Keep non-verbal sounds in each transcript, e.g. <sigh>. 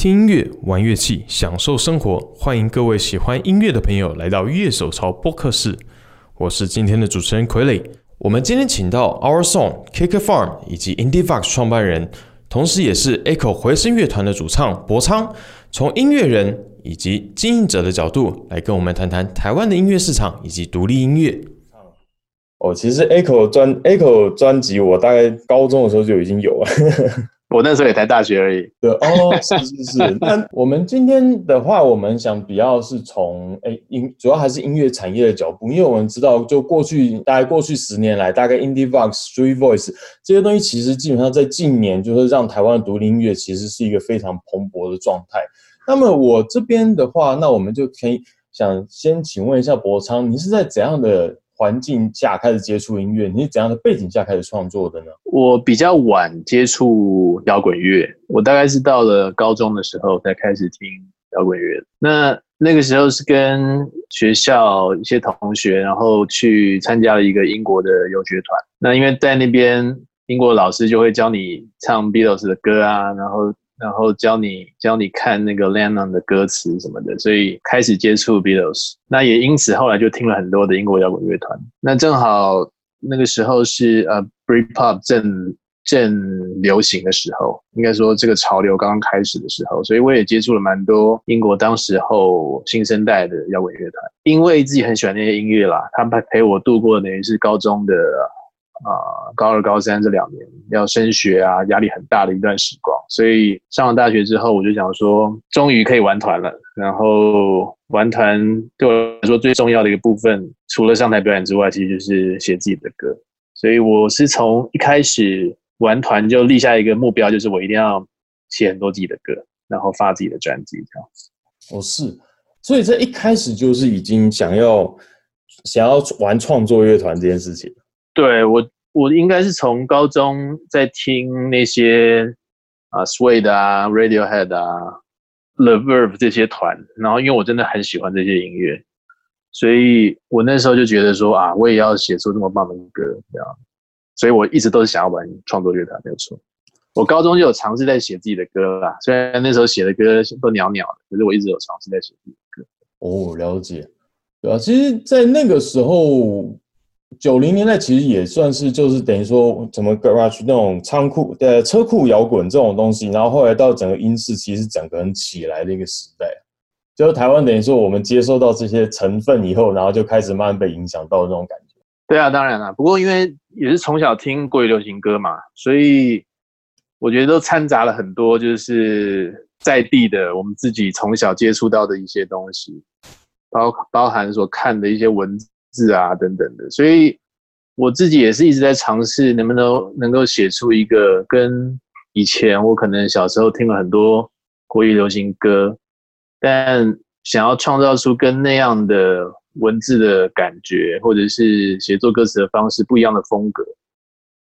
听音乐、玩乐器、享受生活，欢迎各位喜欢音乐的朋友来到乐手潮播客室。我是今天的主持人傀儡。我们今天请到 Our Song、Kick Farm 以及 Indie Fox 创办人，同时也是 Echo 回声乐团的主唱博昌，从音乐人以及经营者的角度来跟我们谈谈台湾的音乐市场以及独立音乐。哦，其实 Echo 专 Echo 专辑，我大概高中的时候就已经有了。<laughs> 我那时候也才大学而已。对哦，是是是。<laughs> 那我们今天的话，我们想比较是从诶音，主要还是音乐产业的角度，因为我们知道，就过去大概过去十年来，大概 Indie Vox、Street Voice 这些东西，其实基本上在近年就是让台湾的独立音乐其实是一个非常蓬勃的状态。那么我这边的话，那我们就可以想先请问一下博昌，你是在怎样的？环境下开始接触音乐，你是怎样的背景下开始创作的呢？我比较晚接触摇滚乐，我大概是到了高中的时候才开始听摇滚乐。那那个时候是跟学校一些同学，然后去参加了一个英国的游学团。那因为在那边，英国老师就会教你唱 Beatles 的歌啊，然后。然后教你教你看那个 Lennon 的歌词什么的，所以开始接触 Beatles。那也因此后来就听了很多的英国摇滚乐团。那正好那个时候是呃 Bripop 正正流行的时候，应该说这个潮流刚刚开始的时候，所以我也接触了蛮多英国当时候新生代的摇滚乐团。因为自己很喜欢那些音乐啦，他们陪我度过等于是高中的。啊，高二、高三这两年要升学啊，压力很大的一段时光。所以上了大学之后，我就想说，终于可以玩团了。然后玩团对我来说最重要的一个部分，除了上台表演之外，其实就是写自己的歌。所以我是从一开始玩团就立下一个目标，就是我一定要写很多自己的歌，然后发自己的专辑这样子。哦，是，所以这一开始就是已经想要想要玩创作乐团这件事情。对我，我应该是从高中在听那些啊，Suede 啊，Radiohead 啊，The Verve 这些团，然后因为我真的很喜欢这些音乐，所以我那时候就觉得说啊，我也要写出这么棒的歌，这样，所以我一直都是想要玩创作乐团，没有错。我高中就有尝试在写自己的歌啦，虽然那时候写的歌都袅袅的，可是我一直有尝试在写自己的歌。哦，了解，对啊，其实，在那个时候。九零年代其实也算是就是等于说怎么 garage 那种仓库呃车库摇滚这种东西，然后后来到整个音势其实整个人起来的一个时代，就是台湾等于说我们接受到这些成分以后，然后就开始慢慢被影响到那种感觉。对啊，当然了，不过因为也是从小听国语流行歌嘛，所以我觉得都掺杂了很多就是在地的我们自己从小接触到的一些东西，包包含所看的一些文字字。啊，等等的，所以我自己也是一直在尝试，能不能能够写出一个跟以前我可能小时候听了很多国语流行歌，但想要创造出跟那样的文字的感觉，或者是写作歌词的方式不一样的风格，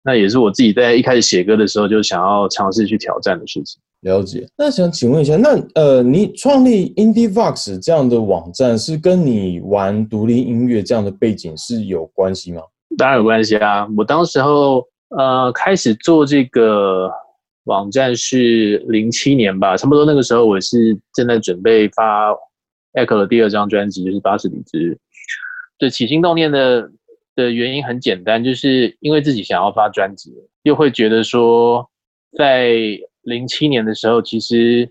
那也是我自己在一开始写歌的时候就想要尝试去挑战的事情。了解，那想请问一下，那呃，你创立 Indie Vox 这样的网站，是跟你玩独立音乐这样的背景是有关系吗？当然有关系啊！我当时候呃开始做这个网站是零七年吧，差不多那个时候我是正在准备发 Echo 的第二张专辑，就是《八十里之日》。对，起心动念的的原因很简单，就是因为自己想要发专辑，又会觉得说在零七年的时候，其实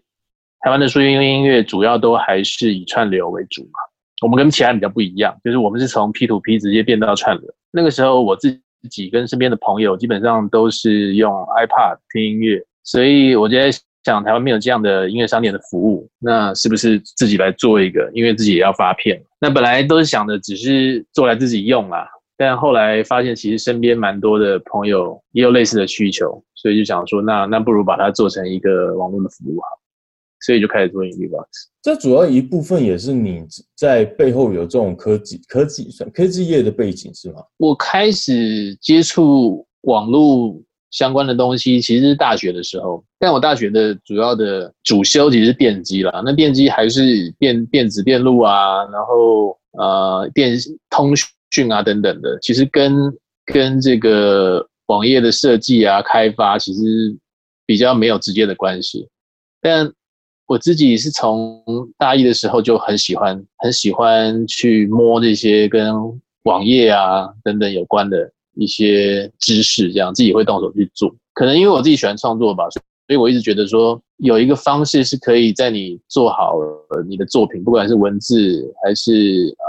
台湾的数音音乐主要都还是以串流为主嘛。我们跟其他比较不一样，就是我们是从 P to P 直接变到串流。那个时候，我自己跟身边的朋友基本上都是用 iPad 听音乐，所以我就在想，台湾没有这样的音乐商店的服务，那是不是自己来做一个？因为自己也要发片。那本来都是想的，只是做来自己用啦。但后来发现，其实身边蛮多的朋友也有类似的需求，所以就想说，那那不如把它做成一个网络的服务好，所以就开始做 Indie Box。这主要一部分也是你在背后有这种科技、科技算科技业的背景是吗？我开始接触网络相关的东西，其实是大学的时候，但我大学的主要的主修其实是电机啦，那电机还是电电子电路啊，然后呃电通讯。讯啊等等的，其实跟跟这个网页的设计啊开发其实比较没有直接的关系。但我自己是从大一的时候就很喜欢，很喜欢去摸这些跟网页啊等等有关的一些知识，这样自己会动手去做。可能因为我自己喜欢创作吧，所以我一直觉得说有一个方式是可以在你做好你的作品，不管是文字还是呃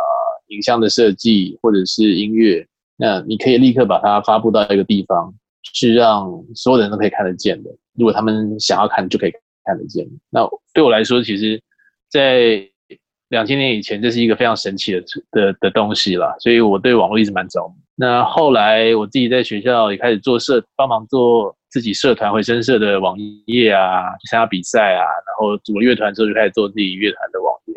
影像的设计或者是音乐，那你可以立刻把它发布到一个地方，是让所有人都可以看得见的。如果他们想要看，就可以看得见。那对我来说，其实，在两千年以前，这是一个非常神奇的的的东西啦，所以我对网络一直蛮着迷。那后来我自己在学校也开始做社，帮忙做自己社团回声社的网页啊，参加比赛啊，然后组了乐团之后就开始做自己乐团的网页。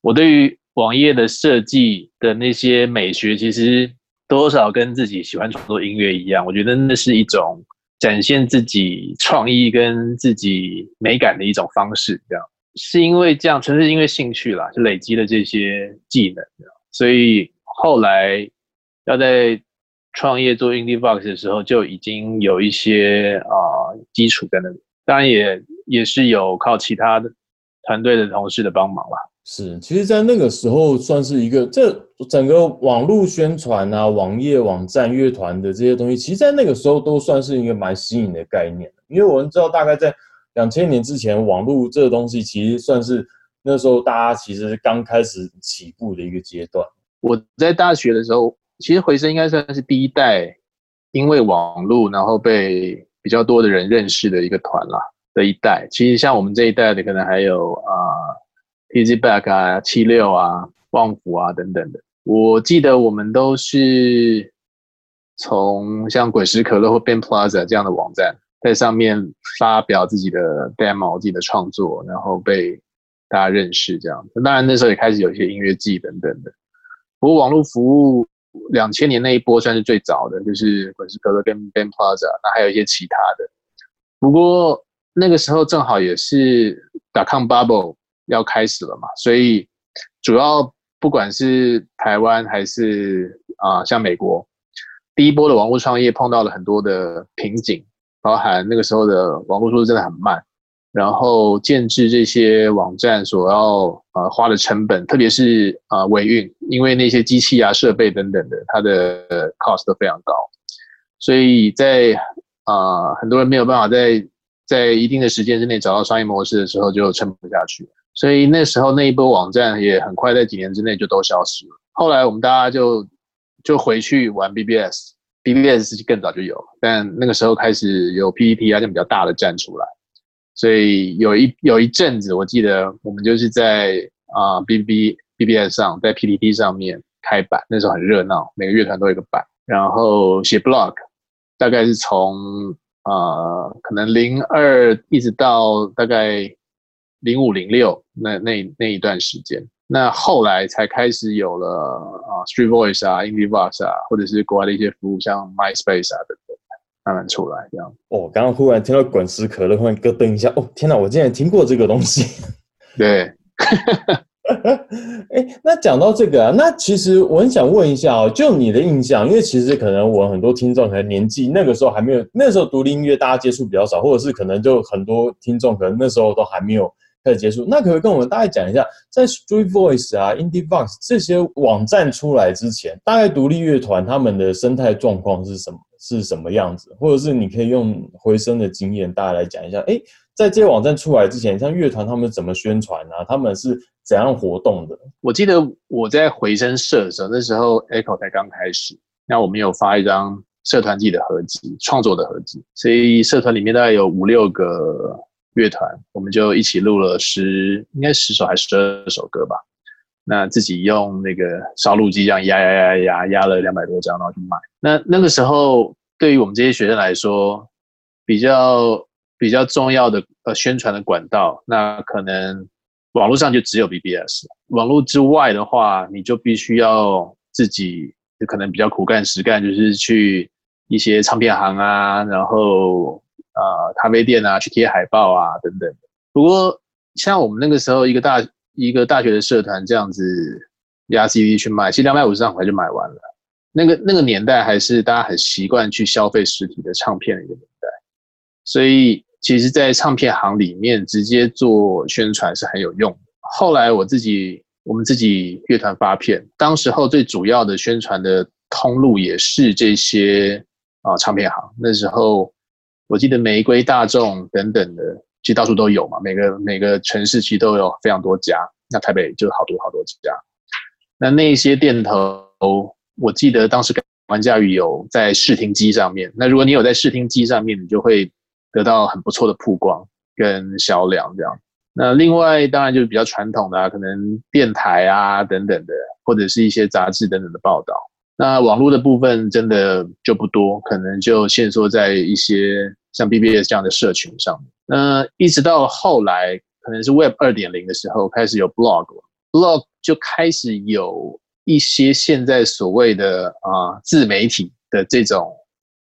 我对于网页的设计的那些美学，其实多少跟自己喜欢创作音乐一样，我觉得那是一种。展现自己创意跟自己美感的一种方式，这样是因为这样，纯是因为兴趣啦，就累积了这些技能，所以后来要在创业做 Indie Box 的时候，就已经有一些啊基础在那里，当然也也是有靠其他的团队的同事的帮忙啦。是，其实，在那个时候算是一个，这整个网络宣传啊、网页、网站、乐团的这些东西，其实，在那个时候都算是一个蛮新颖的概念。因为我们知道，大概在两千年之前，网络这个东西其实算是那时候大家其实刚开始起步的一个阶段。我在大学的时候，其实回声应该算是第一代，因为网络然后被比较多的人认识的一个团啦的一代。其实像我们这一代的，可能还有啊。Back 啊，七六啊，旺福啊等等的，我记得我们都是从像滚石可乐或 Ben Plaza 这样的网站，在上面发表自己的 demo、自己的创作，然后被大家认识这样。当然那时候也开始有一些音乐季等等的。不过网络服务两千年那一波算是最早的，就是滚石可乐跟 Ben Plaza，那还有一些其他的。不过那个时候正好也是打抗 bubble。要开始了嘛，所以主要不管是台湾还是啊，像美国，第一波的网络创业碰到了很多的瓶颈，包含那个时候的网络速度真的很慢，然后建制这些网站所要呃花的成本，特别是啊维运，因为那些机器啊设备等等的，它的 cost 都非常高，所以在啊很多人没有办法在在一定的时间之内找到商业模式的时候，就撑不下去。所以那时候那一波网站也很快在几年之内就都消失了。后来我们大家就就回去玩 BBS，BBS 是更早就有，但那个时候开始有 PPT 啊这样比较大的站出来。所以有一有一阵子，我记得我们就是在啊 BB BBS 上，在 PPT 上面开版，那时候很热闹，每个乐团都有一个版，然后写 blog，大概是从啊可能零二一直到大概。零五零六那那那一段时间，那后来才开始有了啊，Street Voice 啊，Indie Voice 啊，或者是国外的一些服务，像 MySpace 啊等等，慢慢出来这样。哦，刚刚忽然听到滚石可乐，忽然咯噔一下，哦，天哪，我竟然听过这个东西。<laughs> 对，哎，那讲到这个啊，那其实我很想问一下哦，就你的印象，因为其实可能我很多听众可能年纪那个时候还没有，那时候独立音乐大家接触比较少，或者是可能就很多听众可能那时候都还没有。开始结束，那可以跟我们大概讲一下，在 Street Voice 啊、Indie Box 这些网站出来之前，大概独立乐团他们的生态状况是什么？是什么样子？或者是你可以用回声的经验，大家来讲一下。哎，在这些网站出来之前，像乐团他们怎么宣传啊？他们是怎样活动的？我记得我在回声社的时候，那时候 Echo 才刚开始，那我们有发一张社团自己的合集，创作的合集，所以社团里面大概有五六个。乐团，我们就一起录了十，应该十首还是十二首歌吧。那自己用那个烧录机这样压压压压压了两百多张，然后去卖。那那个时候，对于我们这些学生来说，比较比较重要的呃宣传的管道，那可能网络上就只有 BBS。网络之外的话，你就必须要自己就可能比较苦干实干，就是去一些唱片行啊，然后。啊，咖啡店啊，去贴海报啊，等等。不过，像我们那个时候，一个大一个大学的社团这样子压 CD 去卖，其实两百五十张很快就买完了。那个那个年代，还是大家很习惯去消费实体的唱片的一个年代。所以其实，在唱片行里面直接做宣传是很有用。后来我自己，我们自己乐团发片，当时候最主要的宣传的通路也是这些啊唱片行。那时候我记得玫瑰、大众等等的，其实到处都有嘛。每个每个城市其实都有非常多家，那台北就好多好多家。那那些店头，我记得当时玩家语有在视听机上面。那如果你有在视听机上面，你就会得到很不错的曝光跟销量这样。那另外当然就是比较传统的，啊，可能电台啊等等的，或者是一些杂志等等的报道。那网络的部分真的就不多，可能就限缩在一些像 BBS 这样的社群上。那一直到后来，可能是 Web 二点零的时候，开始有 blog 了。blog 就开始有一些现在所谓的啊自媒体的这种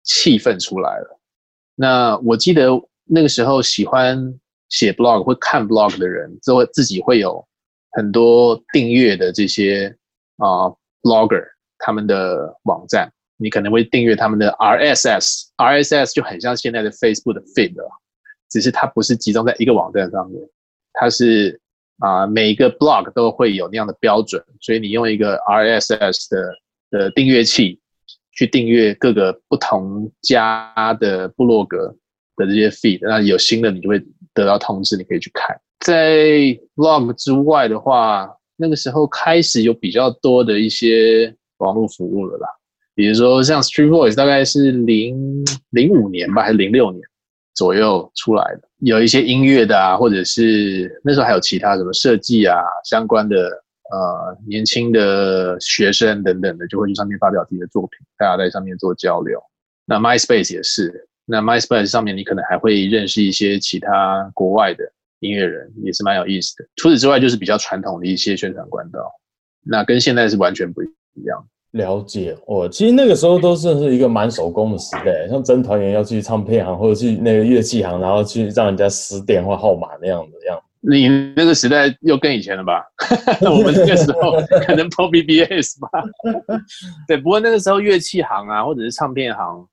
气氛出来了。那我记得那个时候喜欢写 blog 或看 blog 的人，都会自己会有很多订阅的这些啊 blogger 他们的网站，你可能会订阅他们的 RSS，RSS 就很像现在的 Facebook 的 feed，只是它不是集中在一个网站上面，它是。啊，每一个 blog 都会有那样的标准，所以你用一个 RSS 的的订阅器去订阅各个不同家的部落格的这些 feed，那有新的你就会得到通知，你可以去看。在 blog 之外的话，那个时候开始有比较多的一些网络服务了啦，比如说像 Street Voice，大概是零零五年吧，还是零六年？左右出来的，有一些音乐的啊，或者是那时候还有其他什么设计啊相关的，呃，年轻的学生等等的，就会去上面发表自己的作品，大家在上面做交流。那 MySpace 也是，那 MySpace 上面你可能还会认识一些其他国外的音乐人，也是蛮有意思的。除此之外，就是比较传统的一些宣传管道，那跟现在是完全不一样。了解我，其实那个时候都是是一个蛮手工的时代，像真团员要去唱片行或者去那个乐器行，然后去让人家撕电话号码那样的样子。<laughs> 你那个时代又更以前了吧？<laughs> 我们那个时候可能 PO BBS 吧。对，不过那个时候乐器行啊，或者是唱片行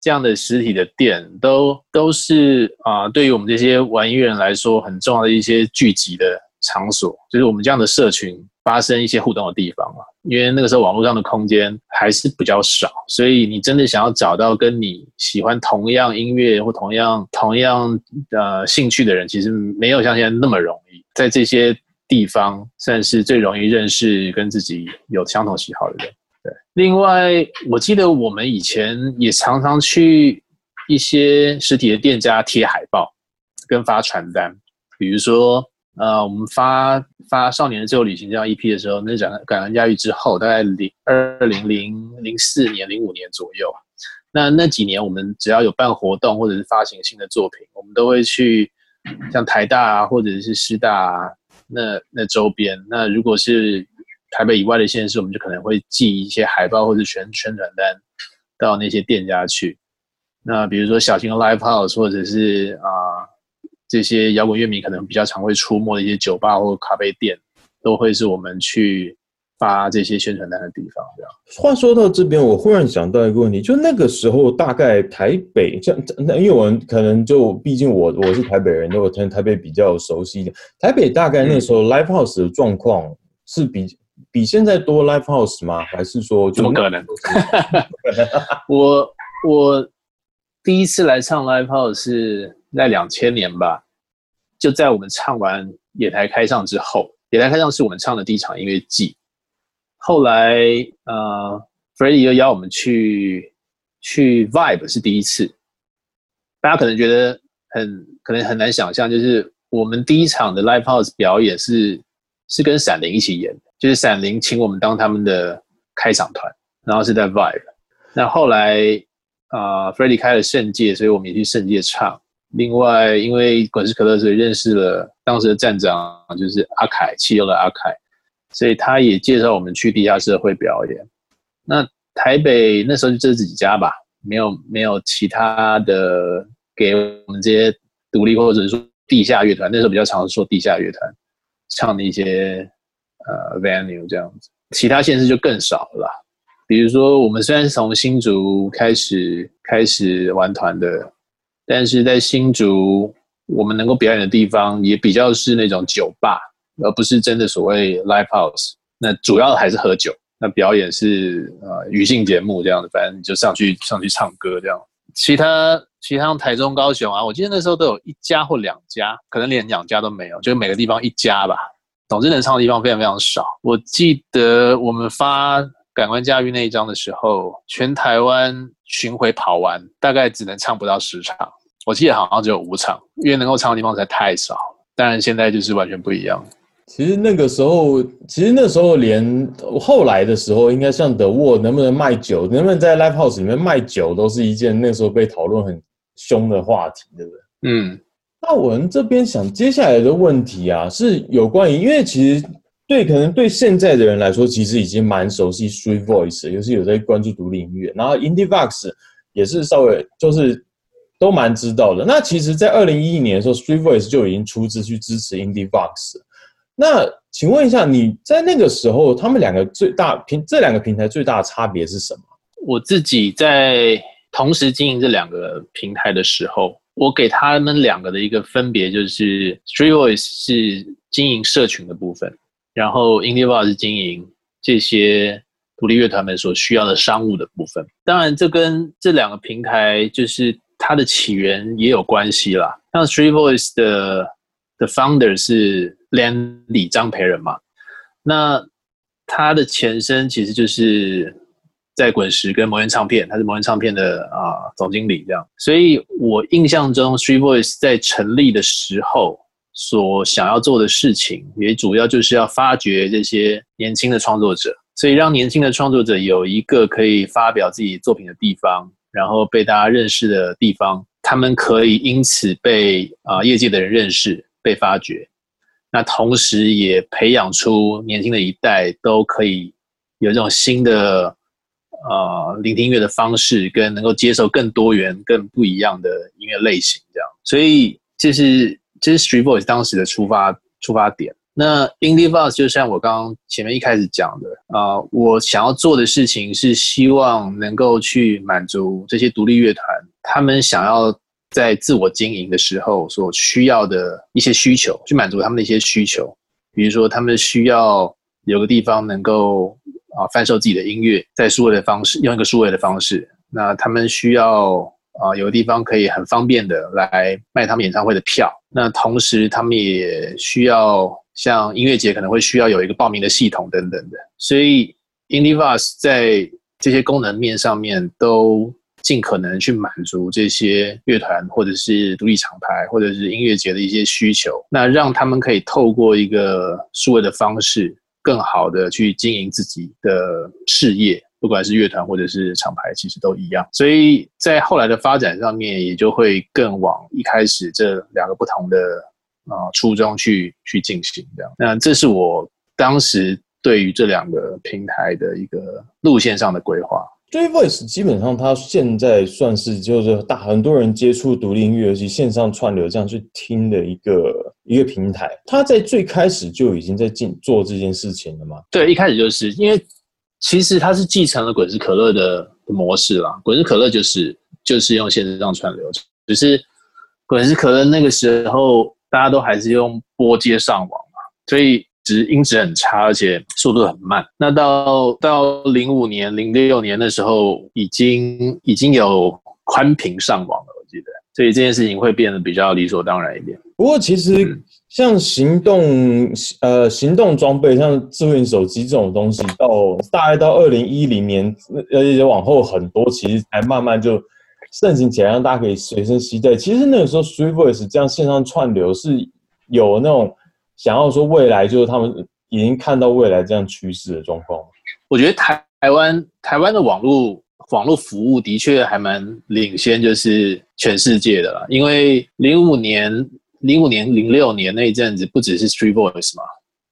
这样的实体的店，都都是啊，对于我们这些玩音乐人来说很重要的一些聚集的场所，就是我们这样的社群。发生一些互动的地方嘛，因为那个时候网络上的空间还是比较少，所以你真的想要找到跟你喜欢同样音乐或同样同样呃兴趣的人，其实没有像现在那么容易。在这些地方算是最容易认识跟自己有相同喜好的人。对，另外我记得我们以前也常常去一些实体的店家贴海报跟发传单，比如说。呃，我们发发《少年的自由旅行》这样一批的时候，那讲感恩教育之后，大概零二零零零四年、零五年左右，那那几年我们只要有办活动或者是发行新的作品，我们都会去像台大啊，或者是师大啊，那那周边。那如果是台北以外的县市，我们就可能会寄一些海报或者宣宣传单到那些店家去。那比如说小型的 live house，或者是啊。这些摇滚乐迷可能比较常会出没的一些酒吧或咖啡店，都会是我们去发这些宣传单的地方。这样。话说到这边，我忽然想到一个问题，就那个时候大概台北，像那因为我们可能就毕竟我我是台北人，我跟台北比较熟悉一点。台北大概那时候 live house 的状况是比比现在多 live house 吗？还是说怎么可能？<laughs> 我我第一次来唱 live house 是。在两千年吧，就在我们唱完《野台开唱》之后，《野台开唱》是我们唱的第一场音乐季。后来，呃，Freddie 又邀我们去去 Vibe 是第一次。大家可能觉得很可能很难想象，就是我们第一场的 Live House 表演是是跟闪灵一起演，就是闪灵请我们当他们的开场团，然后是在 Vibe。那后来啊，Freddie 开了圣界，所以我们也去圣界唱。另外，因为滚石可乐，所以认识了当时的站长，就是阿凯，汽油的阿凯，所以他也介绍我们去地下社会表演。那台北那时候就这几家吧，没有没有其他的给我们这些独立或者是说地下乐团，那时候比较常说地下乐团唱的一些呃 venue 这样子，其他县市就更少了。比如说，我们虽然是从新竹开始开始玩团的。但是在新竹，我们能够表演的地方也比较是那种酒吧，而不是真的所谓 live house。那主要还是喝酒，那表演是呃娱性节目这样的，反正就上去上去唱歌这样。其他其他台中、高雄啊，我记得那时候都有一家或两家，可能连两家都没有，就每个地方一家吧。总之能唱的地方非常非常少。我记得我们发《感官驾驭》那一张的时候，全台湾巡回跑完，大概只能唱不到十场。我记得好像只有五场，因为能够唱的地方实在太少。当然现在就是完全不一样。其实那个时候，其实那时候连后来的时候，应该像德沃能不能卖酒，能不能在 live house 里面卖酒，都是一件那时候被讨论很凶的话题，对不对？嗯。那我们这边想接下来的问题啊，是有关于，因为其实对可能对现在的人来说，其实已经蛮熟悉 Street Voice，尤其有在关注独立音乐，然后 Indie Vox 也是稍微就是都蛮知道的。那其实，在二零一一年的时候，Street Voice 就已经出资去支持 Indie Vox。那请问一下，你在那个时候，他们两个最大平这两个平台最大的差别是什么？我自己在同时经营这两个平台的时候。我给他们两个的一个分别就是，Street Voice 是经营社群的部分，然后 Indie Voice 是经营这些独立乐团们所需要的商务的部分。当然，这跟这两个平台就是它的起源也有关系啦。像 Street Voice 的的 founder 是 Landy 张培仁嘛，那他的前身其实就是。在滚石跟魔岩唱片，他是魔岩唱片的啊总经理这样，所以我印象中，Street Voice 在成立的时候所想要做的事情，也主要就是要发掘这些年轻的创作者，所以让年轻的创作者有一个可以发表自己作品的地方，然后被大家认识的地方，他们可以因此被啊业界的人认识、被发掘，那同时也培养出年轻的一代都可以有这种新的。呃，聆听音乐的方式跟能够接受更多元、更不一样的音乐类型，这样，所以这是这是 Street Voice 当时的出发出发点。那 Indie Voice 就像我刚刚前面一开始讲的啊，我想要做的事情是希望能够去满足这些独立乐团他们想要在自我经营的时候所需要的一些需求，去满足他们的一些需求，比如说他们需要有个地方能够。啊，贩售自己的音乐，在数位的方式，用一个数位的方式。那他们需要啊，有个地方可以很方便的来卖他们演唱会的票。那同时，他们也需要像音乐节可能会需要有一个报名的系统等等的。所以，Indivas 在这些功能面上面都尽可能去满足这些乐团或者是独立厂牌或者是音乐节的一些需求。那让他们可以透过一个数位的方式。更好的去经营自己的事业，不管是乐团或者是厂牌，其实都一样。所以在后来的发展上面，也就会更往一开始这两个不同的啊初衷去去进行。这样，那这是我当时对于这两个平台的一个路线上的规划。J Voice 基本上，它现在算是就是大很多人接触独立音乐，尤其线上串流这样去听的一个一个平台。它在最开始就已经在进做这件事情了吗？对，一开始就是因为其实它是继承了滚石可乐的模式啦。滚石可乐就是就是用线上串流，只是滚石可乐那个时候大家都还是用拨接上网嘛，所以。只音质很差，而且速度很慢。那到到零五年、零六年的时候，已经已经有宽频上网了，我记得。所以这件事情会变得比较理所当然一点。不过，其实像行动呃行动装备，像智能手机这种东西，到大概到二零一零年，而且往后很多，其实才慢慢就盛行起来，让大家可以随身携带。其实那个时候，Three Voice 这样线上串流是有那种。想要说未来就是他们已经看到未来这样趋势的状况。我觉得台台湾台湾的网络网络服务的确还蛮领先，就是全世界的啦。因为零五年、零五年、零六年那一阵子，不只是 Street Voice 嘛，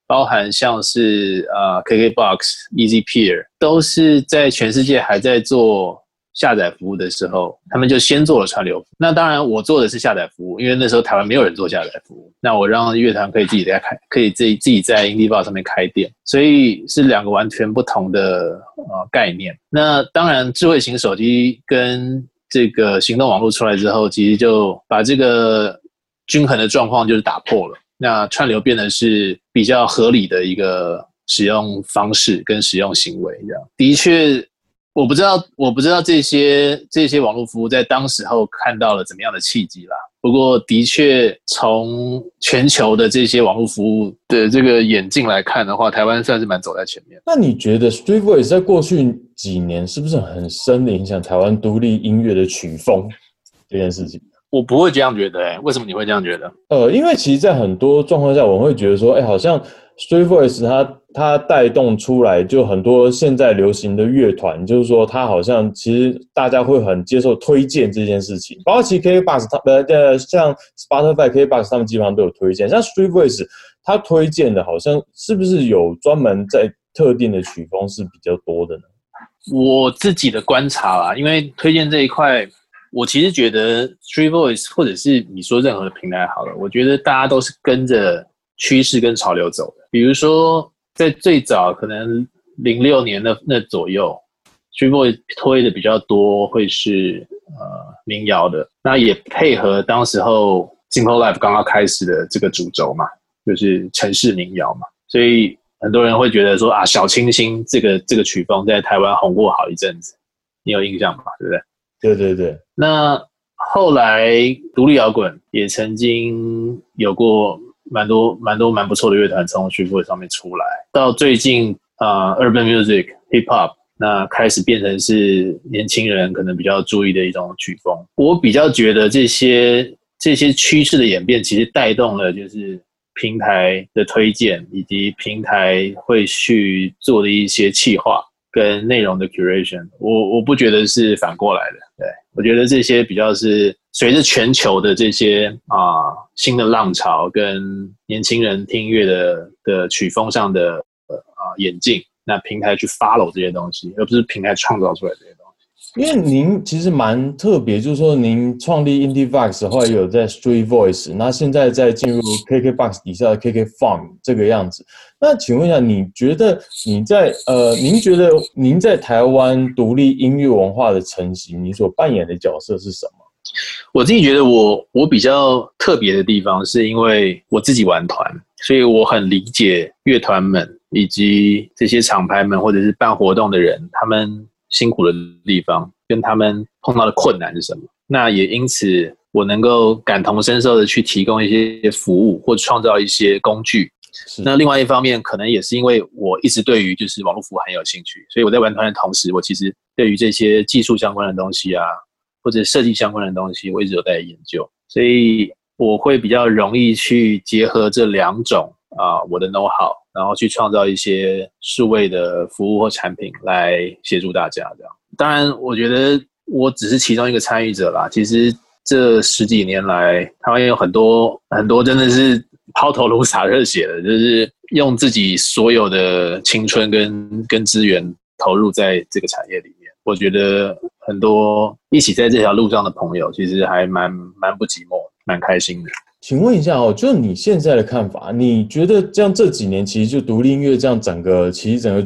包含像是呃 KKBox、Easy Peer，都是在全世界还在做。下载服务的时候，他们就先做了串流。那当然，我做的是下载服务，因为那时候台湾没有人做下载服务。那我让乐团可以自己在开，可以自己自己在 IndieBox 上面开店，所以是两个完全不同的呃概念。那当然，智慧型手机跟这个行动网络出来之后，其实就把这个均衡的状况就是打破了。那串流变得是比较合理的一个使用方式跟使用行为，这样的确。我不知道，我不知道这些这些网络服务在当时候看到了怎么样的契机啦。不过，的确从全球的这些网络服务的这个眼镜来看的话，台湾算是蛮走在前面。那你觉得 Street Voice 在过去几年是不是很深的影响台湾独立音乐的曲风这件事情？我不会这样觉得，哎，为什么你会这样觉得？呃，因为其实，在很多状况下，我会觉得说，哎，好像。Street Voice 它它带动出来就很多现在流行的乐团，就是说它好像其实大家会很接受推荐这件事情，包括其实 KBox 它呃呃像 Spotify KBox 他们基本上都有推荐，像 Street Voice 它推荐的好像是不是有专门在特定的曲风是比较多的呢？我自己的观察啦，因为推荐这一块，我其实觉得 Street Voice 或者是你说任何的平台好了，我觉得大家都是跟着。趋势跟潮流走的，比如说在最早可能零六年的那左右 s t r e Boy 推的比较多会是呃民谣的，那也配合当时候 Simple Life 刚刚开始的这个主轴嘛，就是城市民谣嘛，所以很多人会觉得说啊，小清新这个这个曲风在台湾红过好一阵子，你有印象吗？对不对？对对对。那后来独立摇滚也曾经有过。蛮多蛮多蛮不错的乐团从 s t r e e 上面出来，到最近啊，Urban Music Hip Hop 那开始变成是年轻人可能比较注意的一种曲风。我比较觉得这些这些趋势的演变，其实带动了就是平台的推荐，以及平台会去做的一些企划跟内容的 curation。我我不觉得是反过来的，对我觉得这些比较是。随着全球的这些啊新的浪潮跟年轻人听乐的的曲风上的啊演进，那平台去 follow 这些东西，而不是平台创造出来的。因为您其实蛮特别，就是说您创立 Indie Vox 后来有在 Street Voice，那现在在进入 KK Box 底下的 KK Farm 这个样子。那请问一下，你觉得你在呃，您觉得您在台湾独立音乐文化的成型，你所扮演的角色是什么？我自己觉得我我比较特别的地方，是因为我自己玩团，所以我很理解乐团们以及这些厂牌们或者是办活动的人，他们辛苦的地方跟他们碰到的困难是什么。那也因此，我能够感同身受的去提供一些服务或创造一些工具。那另外一方面，可能也是因为我一直对于就是网络服务很有兴趣，所以我在玩团的同时，我其实对于这些技术相关的东西啊。或者设计相关的东西，我一直有在研究，所以我会比较容易去结合这两种啊，我的 know how，然后去创造一些数位的服务或产品来协助大家。这样，当然，我觉得我只是其中一个参与者啦。其实这十几年来，台湾有很多很多真的是抛头颅洒热血的，就是用自己所有的青春跟跟资源投入在这个产业里面。我觉得。很多一起在这条路上的朋友，其实还蛮蛮不寂寞，蛮开心的。请问一下哦，就你现在的看法，你觉得这样这几年其实就独立音乐这样整个其实整个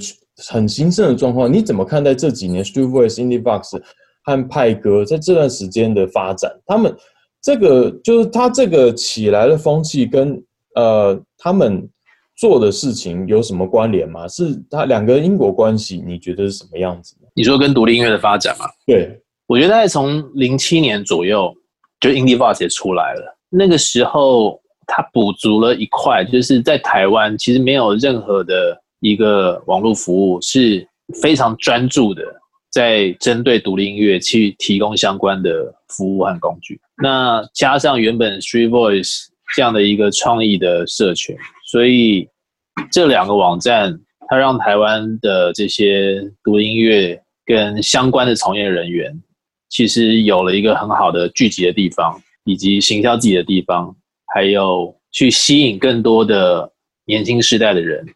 很兴盛的状况，你怎么看待这几年 Street Voice、Indie Box 和派哥在这段时间的发展？他们这个就是他这个起来的风气跟呃他们做的事情有什么关联吗？是他两个因果关系？你觉得是什么样子？你说跟独立音乐的发展吗？对，我觉得大概从零七年左右，就 Indie Voice 也出来了。那个时候，它补足了一块，就是在台湾其实没有任何的一个网络服务是非常专注的，在针对独立音乐去提供相关的服务和工具。那加上原本 Street Voice 这样的一个创意的社群，所以这两个网站。它让台湾的这些独立音乐跟相关的从业人员，其实有了一个很好的聚集的地方，以及行销自己的地方，还有去吸引更多的年轻世代的人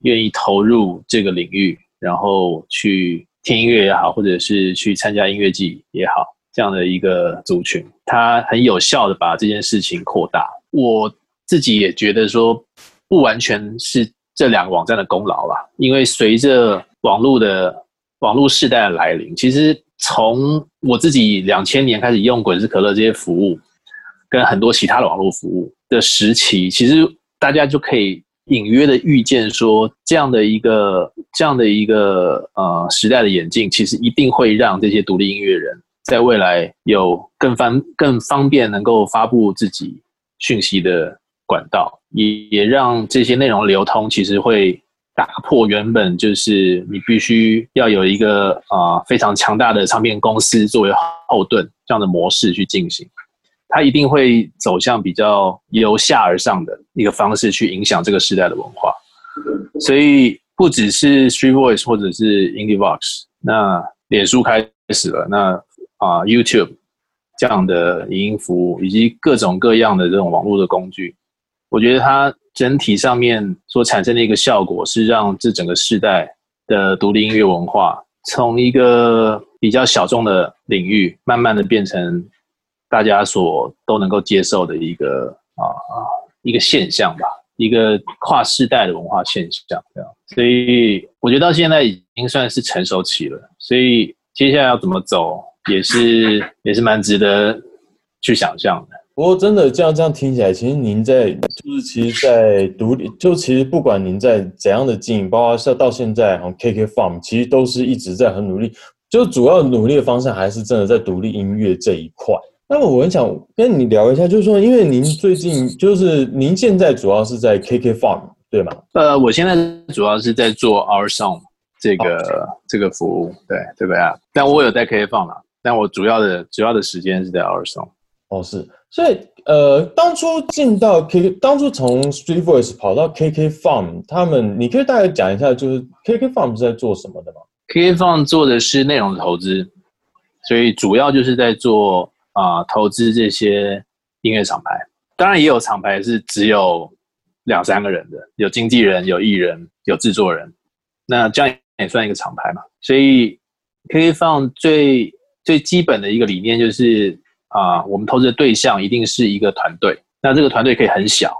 愿意投入这个领域，然后去听音乐也好，或者是去参加音乐季也好，这样的一个族群，它很有效的把这件事情扩大。我自己也觉得说，不完全是。这两个网站的功劳啦，因为随着网络的网络时代的来临，其实从我自己两千年开始用滚石可乐这些服务，跟很多其他的网络服务的时期，其实大家就可以隐约的预见说，这样的一个这样的一个呃时代的演进，其实一定会让这些独立音乐人在未来有更方更方便能够发布自己讯息的管道，也也让这些内容流通，其实会。打破原本就是你必须要有一个啊非常强大的唱片公司作为后盾这样的模式去进行，它一定会走向比较由下而上的一个方式去影响这个时代的文化。所以不只是 Street Voice 或者是 Indie Vox，那脸书开始了，那啊 YouTube 这样的影音服务以及各种各样的这种网络的工具，我觉得它。整体上面所产生的一个效果是让这整个世代的独立音乐文化从一个比较小众的领域，慢慢的变成大家所都能够接受的一个啊一个现象吧，一个跨世代的文化现象这样。所以我觉得到现在已经算是成熟期了，所以接下来要怎么走也是 <laughs> 也是蛮值得去想象的。不过，真的这样这样听起来，其实您在就是其实，在独立，就其实不管您在怎样的经营，包括像到现在，像 KK Farm，其实都是一直在很努力。就主要努力的方向还是真的在独立音乐这一块。那么，我很想跟你聊一下，就是说，因为您最近就是您现在主要是在 KK Farm 对吗？呃，我现在主要是在做 Our Song 这个这个服务，对对不对啊？但我有在 KK Farm 啦，但我主要的主要的时间是在 Our Song。哦，是。所以，呃，当初进到 K，当初从 Street Voice 跑到 KK Farm，他们，你可以大概讲一下，就是 KK Farm 是在做什么的吗？KK Farm 做的是内容投资，所以主要就是在做啊投资这些音乐厂牌，当然也有厂牌是只有两三个人的，有经纪人、有艺人、有制作人，那这样也算一个厂牌嘛。所以 KK Farm 最最基本的一个理念就是。啊，我们投资的对象一定是一个团队，那这个团队可以很小，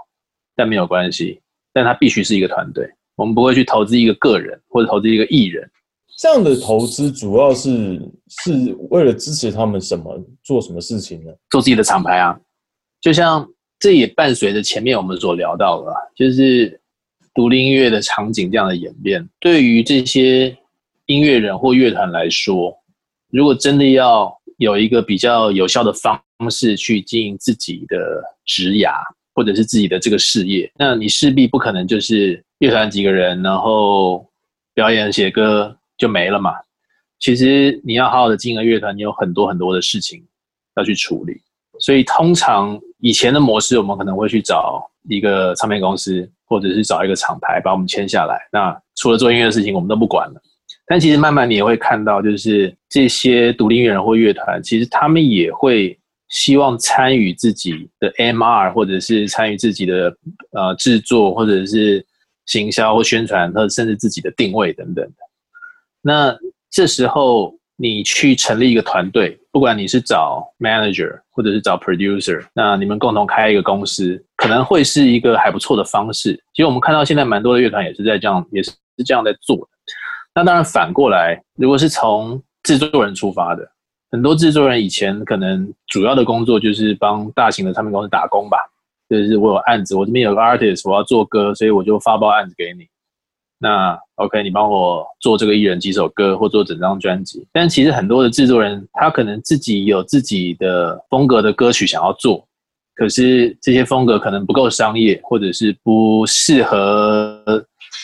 但没有关系，但它必须是一个团队。我们不会去投资一个个人或者投资一个艺人。这样的投资主要是是为了支持他们什么做什么事情呢？做自己的厂牌啊，就像这也伴随着前面我们所聊到的，就是独立音乐的场景这样的演变。对于这些音乐人或乐团来说，如果真的要有一个比较有效的方式去经营自己的职涯，或者是自己的这个事业，那你势必不可能就是乐团几个人，然后表演写歌就没了嘛。其实你要好好的经营乐团，你有很多很多的事情要去处理。所以通常以前的模式，我们可能会去找一个唱片公司，或者是找一个厂牌把我们签下来。那除了做音乐的事情，我们都不管了。但其实慢慢你也会看到，就是这些独立音乐人或乐团，其实他们也会希望参与自己的 MR，或者是参与自己的呃制作，或者是行销或宣传，或者甚至自己的定位等等。那这时候你去成立一个团队，不管你是找 manager 或者是找 producer，那你们共同开一个公司，可能会是一个还不错的方式。其实我们看到现在蛮多的乐团也是在这样，也是是这样在做的。那当然，反过来，如果是从制作人出发的，很多制作人以前可能主要的工作就是帮大型的唱片公司打工吧，就是我有案子，我这边有个 artist，我要做歌，所以我就发包案子给你。那 OK，你帮我做这个艺人几首歌，或做整张专辑。但其实很多的制作人，他可能自己有自己的风格的歌曲想要做，可是这些风格可能不够商业，或者是不适合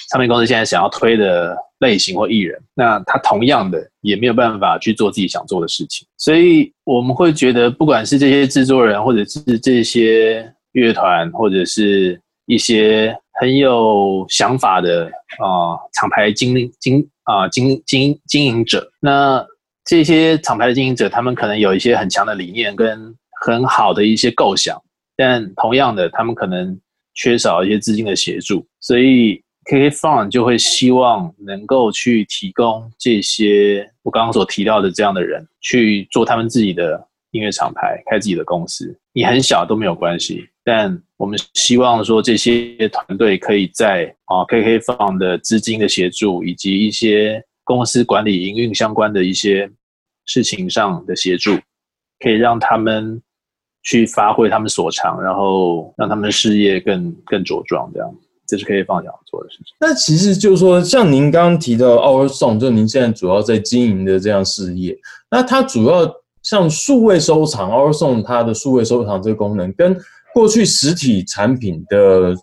唱片公司现在想要推的。类型或艺人，那他同样的也没有办法去做自己想做的事情，所以我们会觉得，不管是这些制作人，或者是这些乐团，或者是一些很有想法的啊厂牌经经啊经经经营者，那这些厂牌的经营者，他们可能有一些很强的理念跟很好的一些构想，但同样的，他们可能缺少一些资金的协助，所以。KK Fund 就会希望能够去提供这些我刚刚所提到的这样的人去做他们自己的音乐厂牌，开自己的公司。你很小都没有关系，但我们希望说这些团队可以在啊 KK Fund 的资金的协助以及一些公司管理营运相关的一些事情上的协助，可以让他们去发挥他们所长，然后让他们的事业更更茁壮，这样这是可以放想做的事情。那其实就是说，像您刚刚提到 Our Song，就您现在主要在经营的这样事业，那它主要像数位收藏 o r s o n 它的数位收藏这个功能，跟过去实体产品的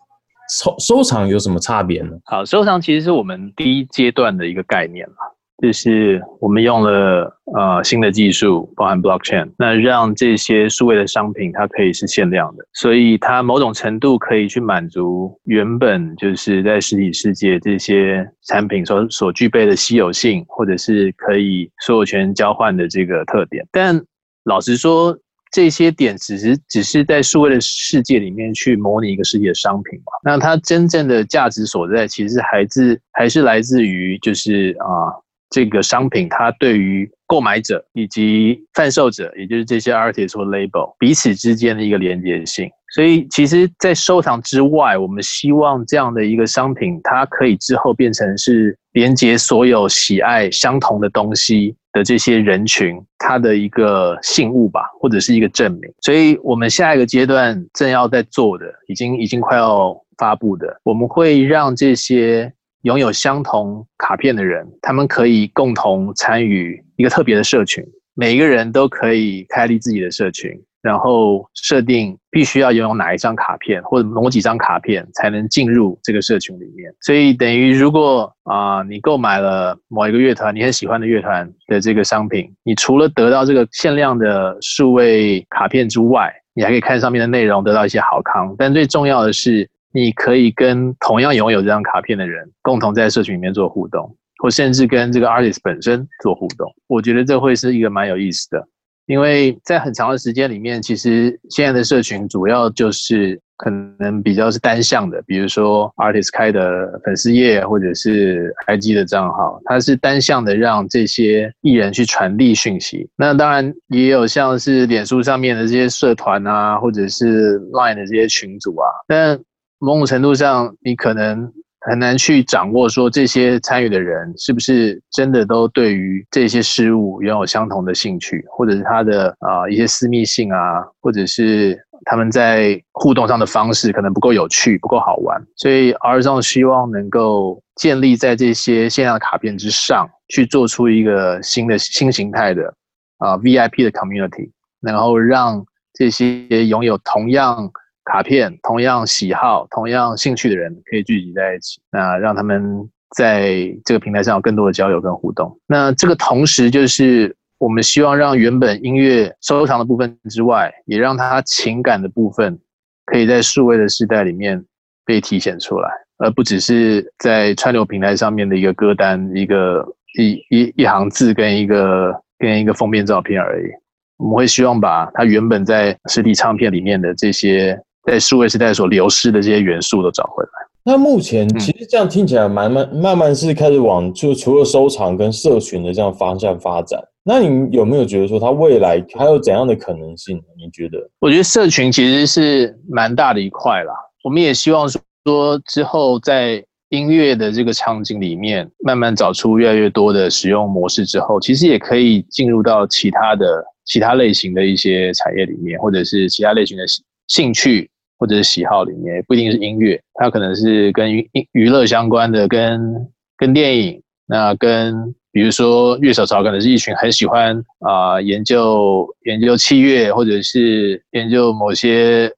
收收藏有什么差别呢？好，收藏其实是我们第一阶段的一个概念了。就是我们用了呃新的技术，包含 blockchain，那让这些数位的商品它可以是限量的，所以它某种程度可以去满足原本就是在实体世界这些产品所所具备的稀有性，或者是可以所有权交换的这个特点。但老实说，这些点只是只是在数位的世界里面去模拟一个世界的商品嘛？那它真正的价值所在，其实还是还是来自于就是啊。这个商品，它对于购买者以及贩售者，也就是这些 artist 或 label 彼此之间的一个连接性。所以，其实，在收藏之外，我们希望这样的一个商品，它可以之后变成是连接所有喜爱相同的东西的这些人群，它的一个信物吧，或者是一个证明。所以，我们下一个阶段正要在做的，已经已经快要发布的，我们会让这些。拥有相同卡片的人，他们可以共同参与一个特别的社群。每一个人都可以开立自己的社群，然后设定必须要拥有哪一张卡片或者某几张卡片才能进入这个社群里面。所以等于，如果啊你购买了某一个乐团你很喜欢的乐团的这个商品，你除了得到这个限量的数位卡片之外，你还可以看上面的内容，得到一些好康。但最重要的是。你可以跟同样拥有这张卡片的人共同在社群里面做互动，或甚至跟这个 artist 本身做互动。我觉得这会是一个蛮有意思的，因为在很长的时间里面，其实现在的社群主要就是可能比较是单向的，比如说 artist 开的粉丝页或者是 IG 的账号，它是单向的让这些艺人去传递讯息。那当然也有像是脸书上面的这些社团啊，或者是 Line 的这些群组啊，但某种程度上，你可能很难去掌握说这些参与的人是不是真的都对于这些事物拥有相同的兴趣，或者是他的啊一些私密性啊，或者是他们在互动上的方式可能不够有趣、不够好玩。所以，R 上希望能够建立在这些线上卡片之上去做出一个新的新形态的啊 VIP 的 community，然后让这些拥有同样。卡片同样喜好、同样兴趣的人可以聚集在一起，那让他们在这个平台上有更多的交流跟互动。那这个同时就是我们希望让原本音乐收藏的部分之外，也让它情感的部分可以在数位的时代里面被体现出来，而不只是在串流平台上面的一个歌单、一个一一一行字跟一个跟一个封面照片而已。我们会希望把它原本在实体唱片里面的这些。在数位时代所流失的这些元素都找回来。那目前其实这样听起来，慢慢慢慢是开始往就除了收藏跟社群的这样方向发展。那你有没有觉得说它未来还有怎样的可能性？你觉得？我觉得社群其实是蛮大的一块啦。我们也希望说之后在音乐的这个场景里面，慢慢找出越来越多的使用模式之后，其实也可以进入到其他的其他类型的一些产业里面，或者是其他类型的兴趣。或者是喜好里面不一定是音乐，它可能是跟娱娱乐相关的，跟跟电影，那跟比如说乐手潮，可能是一群很喜欢啊研究研究器乐，或者是研究某些，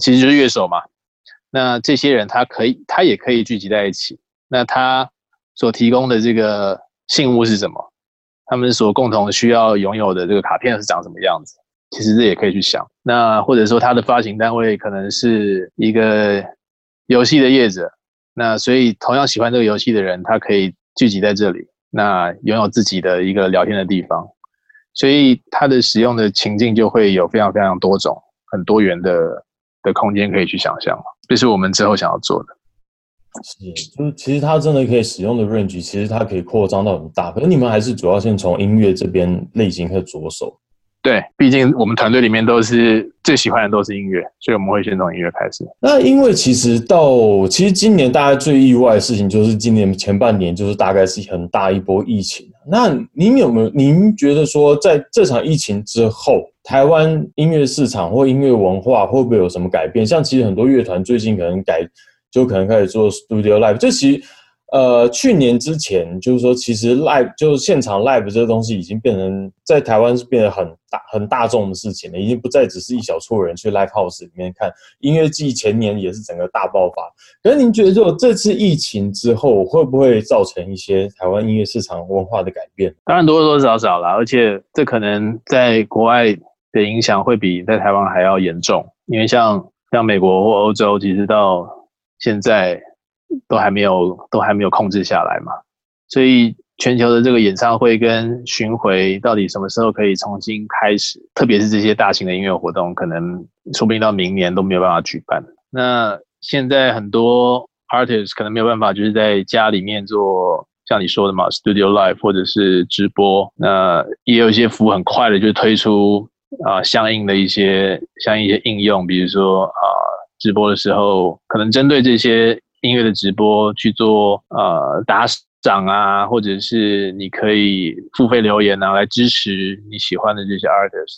其实就是乐手嘛。那这些人他可以，他也可以聚集在一起。那他所提供的这个信物是什么？他们所共同需要拥有的这个卡片是长什么样子？其实这也可以去想，那或者说它的发行单位可能是一个游戏的业者，那所以同样喜欢这个游戏的人，他可以聚集在这里，那拥有自己的一个聊天的地方，所以它的使用的情境就会有非常非常多种、很多元的的空间可以去想象这是我们之后想要做的。是，就是其实它真的可以使用的 range，其实它可以扩张到很大，可是你们还是主要先从音乐这边类型开始着手。对，毕竟我们团队里面都是最喜欢的都是音乐，所以我们会先从音乐开始。那因为其实到其实今年大家最意外的事情就是今年前半年就是大概是很大一波疫情，那您有没有？您觉得说，在这场疫情之后，台湾音乐市场或音乐文化会不会有什么改变？像其实很多乐团最近可能改，就可能开始做 studio live。这其实。呃，去年之前就是说，其实 live 就是现场 live 这个东西已经变成在台湾是变得很大很大众的事情了，已经不再只是一小撮人去 live house 里面看音乐季。前年也是整个大爆发。可是您觉得，就这次疫情之后，会不会造成一些台湾音乐市场文化的改变？当然多多少少啦，而且这可能在国外的影响会比在台湾还要严重，因为像像美国或欧洲，其实到现在。都还没有，都还没有控制下来嘛，所以全球的这个演唱会跟巡回到底什么时候可以重新开始？特别是这些大型的音乐活动，可能说不定到明年都没有办法举办。那现在很多 artist 可能没有办法，就是在家里面做像你说的嘛，studio live 或者是直播。那也有一些服务很快的就推出啊，相应的一些相应一些应用，比如说啊，直播的时候可能针对这些。音乐的直播去做呃打赏啊，或者是你可以付费留言啊，来支持你喜欢的这些 artist。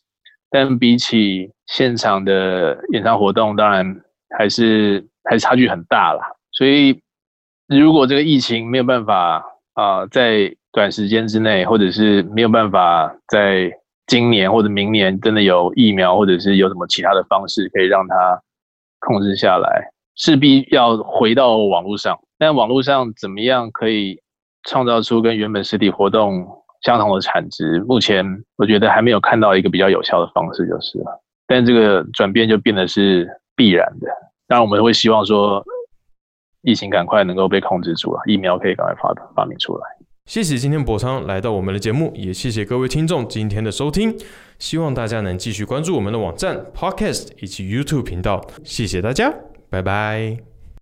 但比起现场的演唱活动，当然还是还是差距很大啦。所以如果这个疫情没有办法啊，在短时间之内，或者是没有办法在今年或者明年真的有疫苗，或者是有什么其他的方式可以让它控制下来。势必要回到网络上，但网络上怎么样可以创造出跟原本实体活动相同的产值？目前我觉得还没有看到一个比较有效的方式，就是了。但这个转变就变得是必然的。当然，我们会希望说，疫情赶快能够被控制住了，疫苗可以赶快发发明出来。谢谢今天博昌来到我们的节目，也谢谢各位听众今天的收听。希望大家能继续关注我们的网站、Podcast 以及 YouTube 频道。谢谢大家。拜拜。